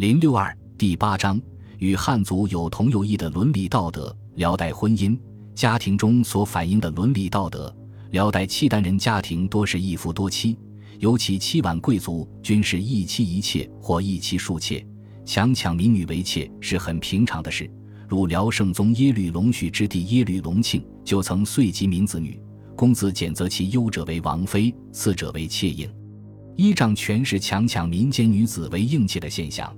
零六二第八章与汉族有同有异的伦理道德。辽代婚姻家庭中所反映的伦理道德。辽代契丹人家庭多是一夫多妻，尤其妻婉贵族均是一妻一妾或一妻数妾，强抢民女为妾是很平常的事。如辽圣宗耶律隆绪之弟耶律隆庆就曾岁及民子女，公子拣择其优者为王妃，次者为妾应。依仗权势强抢民间女子为应妾的现象，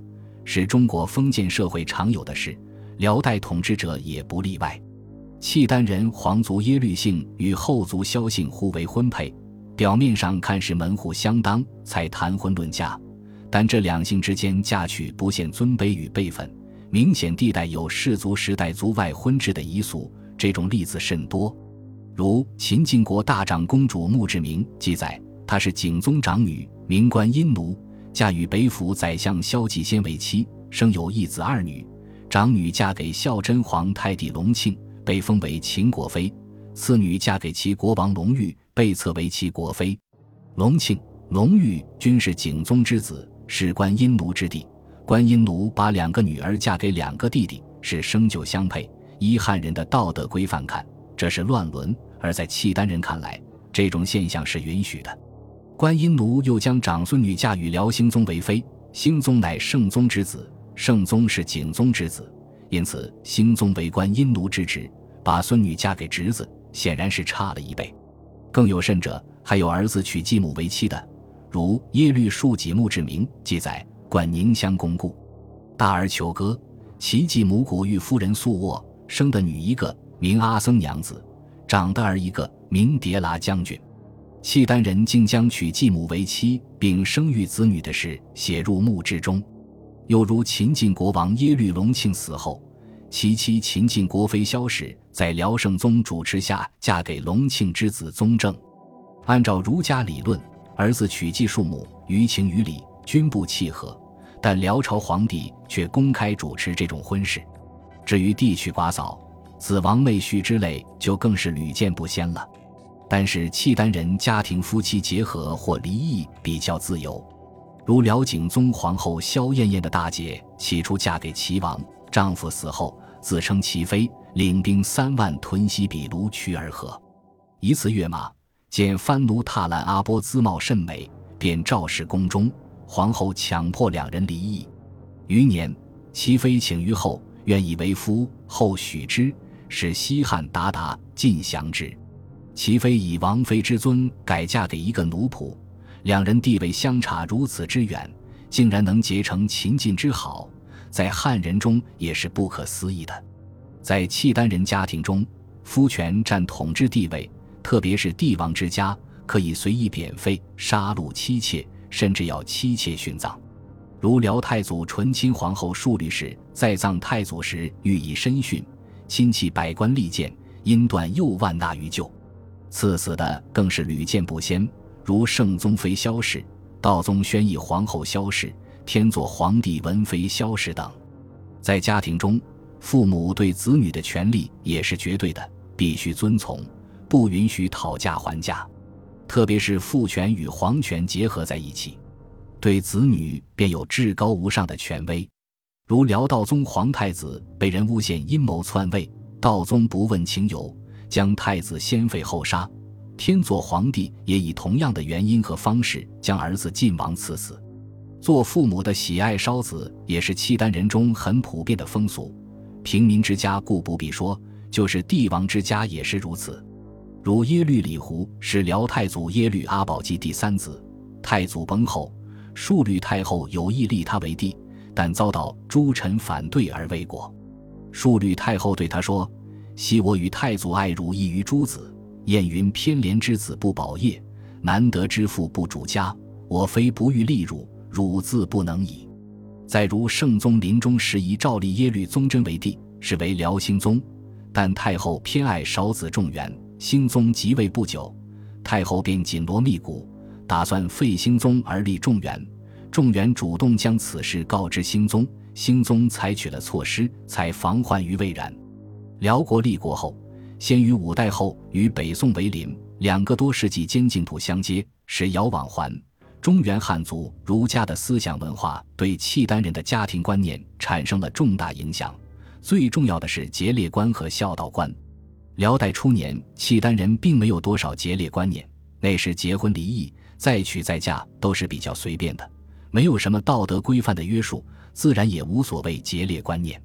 是中国封建社会常有的事，辽代统治者也不例外。契丹人皇族耶律姓与后族萧姓互为婚配，表面上看是门户相当才谈婚论嫁，但这两姓之间嫁娶不限尊卑与辈分。明显地带有氏族时代族外婚制的遗俗，这种例子甚多。如秦晋国大长公主墓志铭记载，她是景宗长女，名官阴奴，嫁与北府宰相萧继先为妻，生有一子二女。长女嫁给孝真皇太弟隆庆，被封为秦国妃；次女嫁给其国王隆裕，被册为其国妃。隆庆、隆裕均是景宗之子，是观音奴之弟。观音奴把两个女儿嫁给两个弟弟，是生就相配。依汉人的道德规范看，这是乱伦；而在契丹人看来，这种现象是允许的。观音奴又将长孙女嫁与辽兴宗为妃，兴宗乃圣宗之子，圣宗是景宗之子，因此兴宗为观音奴之侄，把孙女嫁给侄子，显然是差了一辈。更有甚者，还有儿子娶继母为妻的，如耶律庶几墓志铭记载。管宁乡公故，大儿求哥，其继母古玉夫人素卧，生的女一个，名阿僧娘子；长的儿一个，名迭拉将军。契丹人竟将娶继母为妻，并生育子女的事写入墓志中。又如秦晋国王耶律隆庆死后，其妻秦晋国妃萧氏在辽圣宗主持下嫁给隆庆之子宗正。按照儒家理论，儿子娶继庶母，于情于理均不契合。但辽朝皇帝却公开主持这种婚事，至于弟娶寡嫂、子王妹婿之类，就更是屡见不鲜了。但是契丹人家庭夫妻结合或离异比较自由，如辽景宗皇后萧燕燕的大姐，起初嫁给齐王，丈夫死后自称齐妃，领兵三万屯西比卢屈而合。一次跃马，见藩奴踏烂阿波姿貌甚美，便召使宫中。皇后强迫两人离异，余年，齐妃请于后，愿以为夫，后许之，使西汉鞑靼尽降之。齐妃以王妃之尊改嫁给一个奴仆，两人地位相差如此之远，竟然能结成秦晋之好，在汉人中也是不可思议的。在契丹人家庭中，夫权占统治地位，特别是帝王之家，可以随意贬废、杀戮妻妾。甚至要妻妾殉葬，如辽太祖醇亲皇后淑律氏在葬太祖时予以身殉，亲戚百官力谏，因断右腕纳于臼。赐死的更是屡见不鲜，如圣宗妃萧氏、道宗宣义皇后萧氏、天作皇帝文妃萧氏等。在家庭中，父母对子女的权利也是绝对的，必须遵从，不允许讨价还价。特别是父权与皇权结合在一起，对子女便有至高无上的权威。如辽道宗皇太子被人诬陷阴谋篡位，道宗不问情由，将太子先废后杀。天祚皇帝也以同样的原因和方式将儿子晋王赐死。做父母的喜爱烧子，也是契丹人中很普遍的风俗。平民之家固不必说，就是帝王之家也是如此。如耶律李胡是辽太祖耶律阿保机第三子，太祖崩后，庶律太后有意立他为帝，但遭到诸臣反对而未果。庶律太后对他说：“昔我与太祖爱汝异于诸子，燕云偏怜之子不保业，难得之父不主家。我非不欲立汝，汝自不能矣。”再如圣宗临终时以诏立耶律宗真为帝，是为辽兴宗，但太后偏爱少子重元。兴宗即位不久，太后便紧锣密鼓，打算废兴宗而立仲元。仲元主动将此事告知兴宗，兴宗采取了措施，才防患于未然。辽国立国后，先于五代后与北宋为邻，两个多世纪间净土相接，使遥往还。中原汉族儒家的思想文化对契丹人的家庭观念产生了重大影响。最重要的是节烈观和孝道观。辽代初年，契丹人并没有多少节烈观念，那时结婚离异、再娶再嫁都是比较随便的，没有什么道德规范的约束，自然也无所谓节烈观念。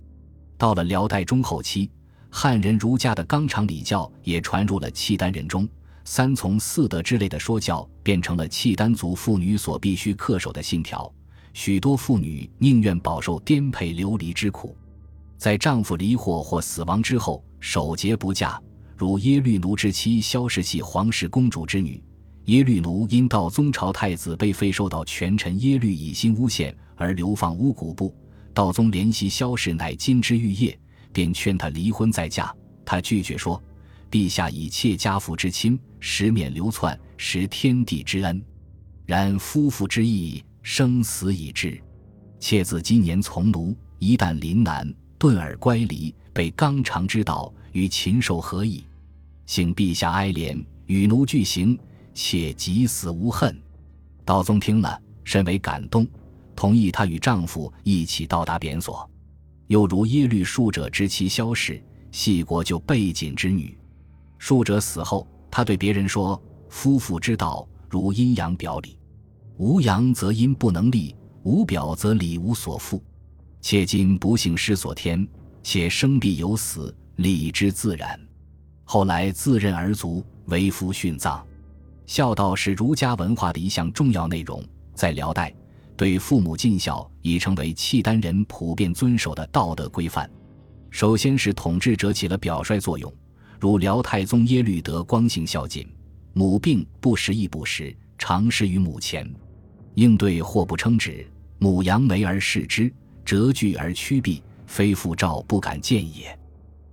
到了辽代中后期，汉人儒家的纲常礼教也传入了契丹人中。三从四德之类的说教变成了契丹族妇女所必须恪守的信条，许多妇女宁愿饱受颠沛流离之苦，在丈夫离祸或死亡之后守节不嫁，如耶律奴之妻萧氏系皇室公主之女。耶律奴因道宗朝太子被废，受到权臣耶律以心诬陷而流放乌古部，道宗怜惜萧氏乃金枝玉叶，便劝她离婚再嫁，她拒绝说。陛下以妾家父之亲，实免流窜，实天地之恩。然夫妇之义，生死已至。妾自今年从奴，一旦临难，顿而乖离，被纲常之道，与禽兽何异？幸陛下哀怜，与奴俱行，妾即死无恨。道宗听了，甚为感动，同意她与丈夫一起到达贬所。又如耶律庶者之妻萧氏，系国舅背景之女。庶者死后，他对别人说：“夫妇之道，如阴阳表里，无阳则阴不能立，无表则里无所负。且今不幸失所天，且生必有死，理之自然。后来自认而卒，为夫殉葬。孝道是儒家文化的一项重要内容，在辽代，对父母尽孝已成为契丹人普遍遵守的道德规范。首先是统治者起了表率作用。”如辽太宗耶律德光行孝敬，母病不食亦不食，常侍于母前，应对或不称旨，母扬眉而视之，折据而屈臂，非父召不敢见也。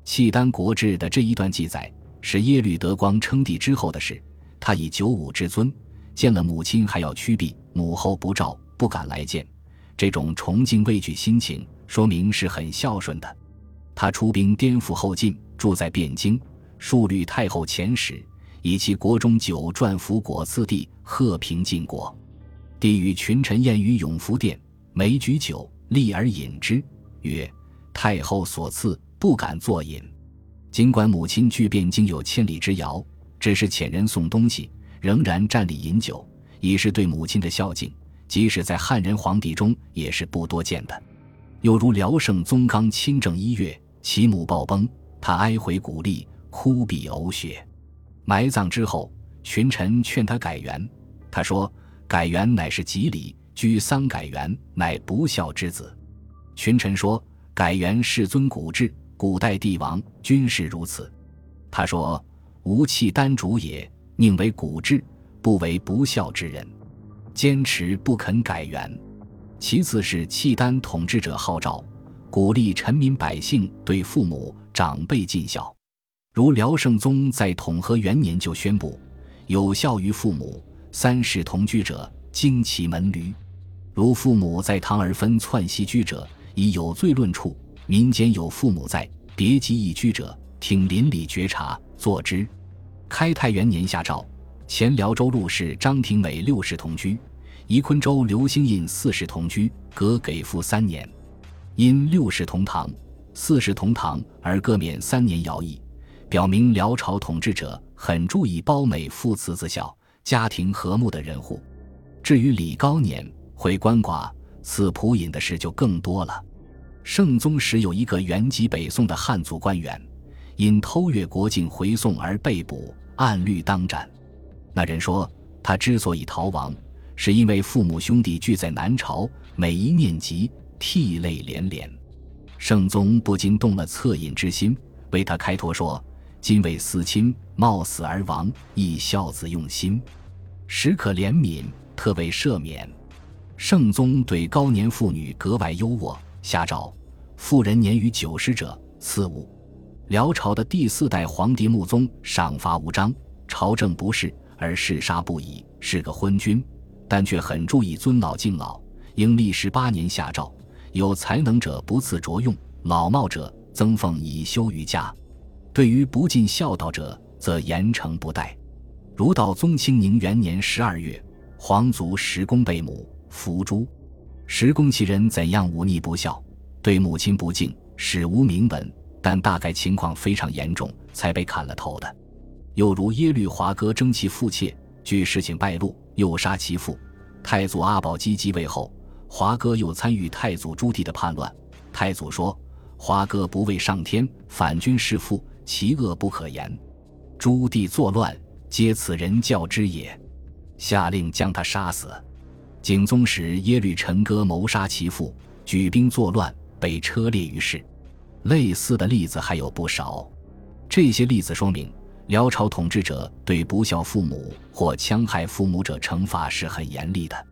契丹国志的这一段记载是耶律德光称帝之后的事，他以九五之尊见了母亲还要屈臂，母后不召不敢来见，这种崇敬畏惧心情说明是很孝顺的。他出兵颠覆后晋，住在汴京。数律太后遣使，以其国中酒馔服果赐地，贺平晋国。帝与群臣宴于永福殿，每举酒，立而饮之，曰：“太后所赐，不敢作饮。”尽管母亲距汴京有千里之遥，只是遣人送东西，仍然站立饮酒，以是对母亲的孝敬。即使在汉人皇帝中，也是不多见的。又如辽圣宗刚亲政一月，其母暴崩，他哀悔鼓励。哭鼻呕血，埋葬之后，群臣劝他改元。他说：“改元乃是吉礼，居丧改元乃不孝之子。”群臣说：“改元世尊古制，古代帝王均是如此。”他说：“吾契丹主也，宁为古制，不为不孝之人。”坚持不肯改元。其次是契丹统治者号召，鼓励臣民百姓对父母长辈尽孝。如辽圣宗在统和元年就宣布，有孝于父母，三世同居者，经其门闾。如父母在堂而分篡袭居者，以有罪论处。民间有父母在，别及一居者，听邻里觉察，坐之。开泰元年下诏，前辽州陆氏张廷美六世同居，宜昆州刘兴印四世同居，各给付三年。因六世同堂，四世同堂而各免三年徭役。表明辽朝统治者很注意褒美父慈子孝、家庭和睦的人户。至于李高年回鳏寡、赐仆隐的事就更多了。圣宗时有一个原籍北宋的汉族官员，因偷越国境回宋而被捕，按律当斩。那人说，他之所以逃亡，是因为父母兄弟聚在南朝，每一念及，涕泪连连。圣宗不禁动了恻隐之心，为他开脱说。今为思亲，冒死而亡，亦孝子用心，时可怜悯，特为赦免。圣宗对高年妇女格外优渥，下诏：妇人年逾九十者，赐物。辽朝的第四代皇帝穆宗赏罚无章，朝政不事而嗜杀不已，是个昏君，但却很注意尊老敬老。应历时八年下诏：有才能者不赐着用，老耄者增俸以修于家。对于不尽孝道者，则严惩不贷。儒道宗清宁元年十二月，皇族石公被母伏诛。石公其人怎样忤逆不孝，对母亲不敬，史无明文，但大概情况非常严重，才被砍了头的。又如耶律华哥争其父妾，据事情败露，又杀其父。太祖阿保机继位后，华哥又参与太祖朱棣的叛乱。太祖说：“华哥不畏上天，反君弑父，其恶不可言。”朱棣作乱，皆此人教之也，下令将他杀死。景宗时，耶律陈哥谋杀其父，举兵作乱，被车裂于市。类似的例子还有不少。这些例子说明，辽朝统治者对不孝父母或戕害父母者惩罚是很严厉的。